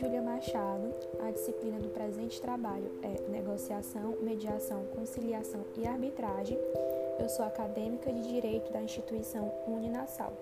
Júlia Machado. A disciplina do presente trabalho é Negociação, Mediação, Conciliação e Arbitragem. Eu sou acadêmica de Direito da instituição Uninasal.